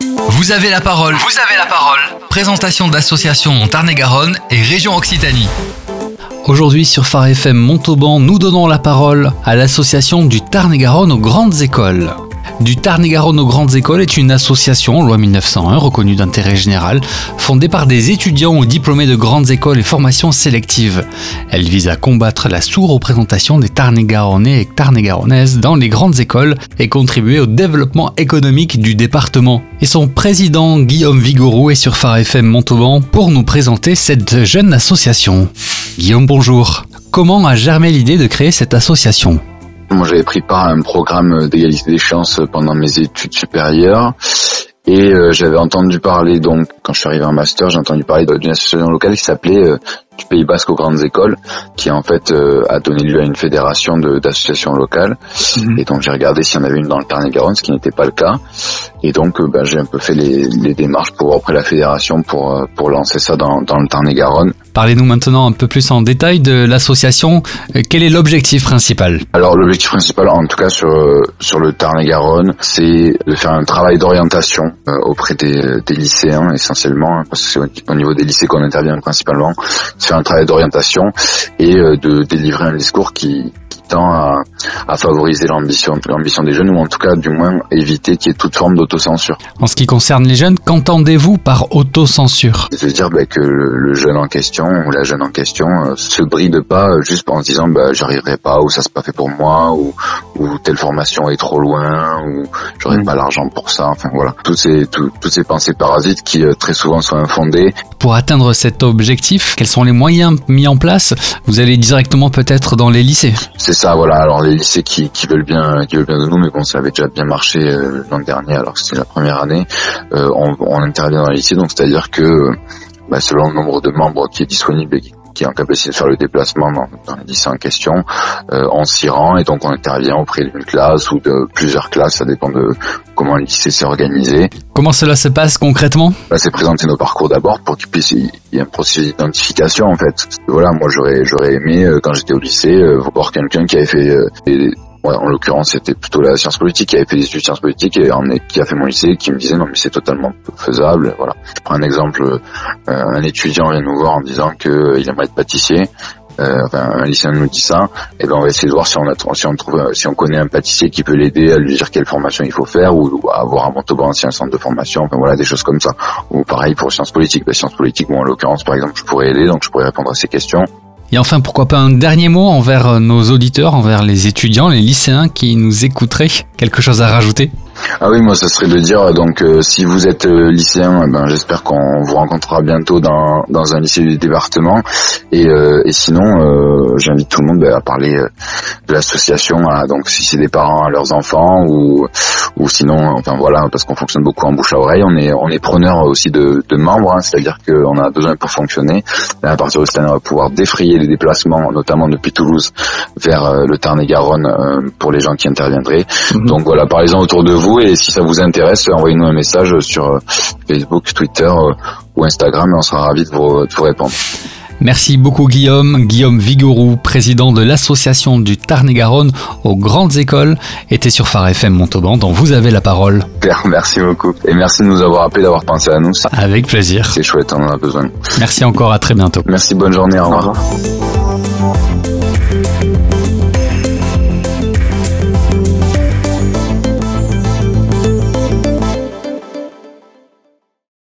Vous avez la parole. Vous avez la parole. Présentation d'associations Tarn-et-Garonne et région Occitanie. Aujourd'hui sur Phare FM Montauban, nous donnons la parole à l'association du Tarn-et-Garonne aux grandes écoles du Tarn-et-Garonne aux grandes écoles est une association, loi 1901, reconnue d'intérêt général, fondée par des étudiants ou diplômés de grandes écoles et formations sélectives. Elle vise à combattre la sous-représentation des Tarn-et-Garonnais dans les grandes écoles et contribuer au développement économique du département. Et son président, Guillaume Vigouroux, est sur Phare FM Montauban pour nous présenter cette jeune association. Guillaume, bonjour. Comment a germé l'idée de créer cette association? Moi, j'avais pris part à un programme d'égalité des chances pendant mes études supérieures. Et euh, j'avais entendu parler, donc, quand je suis arrivé en master, j'ai entendu parler d'une association locale qui s'appelait euh, du Pays Basque aux grandes écoles, qui en fait euh, a donné lieu à une fédération d'associations locales. Mhm. Et donc j'ai regardé s'il y en avait une dans le Tarn-et-Garonne, ce qui n'était pas le cas. Et donc ben, j'ai un peu fait les, les, démarches pour auprès de la fédération pour pour lancer ça dans, dans le Tarn-et-Garonne. Parlez-nous maintenant un peu plus en détail de l'association. Quel est l'objectif principal? Alors l'objectif principal, en tout cas sur sur le Tarn-et-Garonne, c'est de faire un travail d'orientation auprès des, des lycéens essentiellement, parce que c'est au niveau des lycées qu'on intervient principalement faire un travail d'orientation et euh, de délivrer un discours qui, à, à favoriser l'ambition, l'ambition des jeunes ou en tout cas du moins éviter qu'il y ait toute forme d'autocensure. En ce qui concerne les jeunes, qu'entendez-vous par autocensure? C'est-à-dire bah, que le, jeune en question ou la jeune en question euh, se bride pas juste en se disant bah, j'arriverai pas ou ça c'est pas fait pour moi ou, ou telle formation est trop loin ou j'aurai mm. pas l'argent pour ça. Enfin voilà, toutes ces toutes ces pensées parasites qui euh, très souvent sont infondées. Pour atteindre cet objectif, quels sont les moyens mis en place? Vous allez directement peut-être dans les lycées ça, voilà. Alors les lycées qui, qui veulent bien, qui veulent bien de nous, mais bon, ça avait déjà bien marché euh, l'an dernier, alors que c'était la première année. Euh, on, on, intervient dans les lycées, donc c'est-à-dire que bah, selon le nombre de membres qui est disponible et qui qui est en capacité de faire le déplacement dans, dans les lycées en question, euh, on s'y rend et donc on intervient auprès d'une classe ou de plusieurs classes, ça dépend de comment le lycée s'est organisé. Comment cela se passe concrètement? Bah, C'est présenter nos parcours d'abord pour qu'il puisse y, ait un processus d'identification en fait. Voilà, moi j'aurais j'aurais aimé euh, quand j'étais au lycée euh, voir quelqu'un qui avait fait euh, Ouais, en l'occurrence, c'était plutôt la science politique qui avait fait des études de sciences politiques et qui a fait mon lycée, qui me disait non mais c'est totalement faisable. Voilà. Je prends un exemple, euh, un étudiant vient nous voir en disant qu'il aimerait être pâtissier. Euh, enfin, un lycéen nous dit ça, et ben on va essayer de voir si on a, si on trouve, si on connaît un pâtissier qui peut l'aider à lui dire quelle formation il faut faire ou, à avoir un Montauban si un centre de formation, enfin voilà des choses comme ça. Ou pareil pour sciences politiques, la sciences politiques, bon en l'occurrence par exemple je pourrais aider, donc je pourrais répondre à ces questions. Et enfin, pourquoi pas un dernier mot envers nos auditeurs, envers les étudiants, les lycéens qui nous écouteraient Quelque chose à rajouter? Ah oui, moi, ça serait de dire, donc, euh, si vous êtes euh, lycéen, eh ben, j'espère qu'on vous rencontrera bientôt dans, dans un lycée du département. Et, euh, et sinon, j'invite tout le monde ben, à parler de l'association, donc si c'est des parents à leurs enfants ou, ou sinon, enfin voilà, parce qu'on fonctionne beaucoup en bouche à oreille, on est, on est preneur aussi de, de membres, hein, c'est-à-dire qu'on a besoin pour fonctionner. à partir de cette année, on va pouvoir défrayer les déplacements, notamment depuis Toulouse vers le Tarn-et-Garonne pour les gens qui interviendraient. Mhm. Donc voilà, parlez-en autour de vous et si ça vous intéresse, envoyez-nous un message sur euh, Facebook, Twitter euh, ou Instagram et on sera ravis de vous, répondre. Merci beaucoup Guillaume. Guillaume Vigouroux, président de l'association du Tarn-et-Garonne aux grandes écoles, était sur Phare FM Montauban dont vous avez la parole. Merci beaucoup. Et merci de nous avoir appelé, d'avoir pensé à nous. Avec plaisir. C'est chouette, on en a besoin. Merci encore, à très bientôt. Merci, bonne journée, au revoir.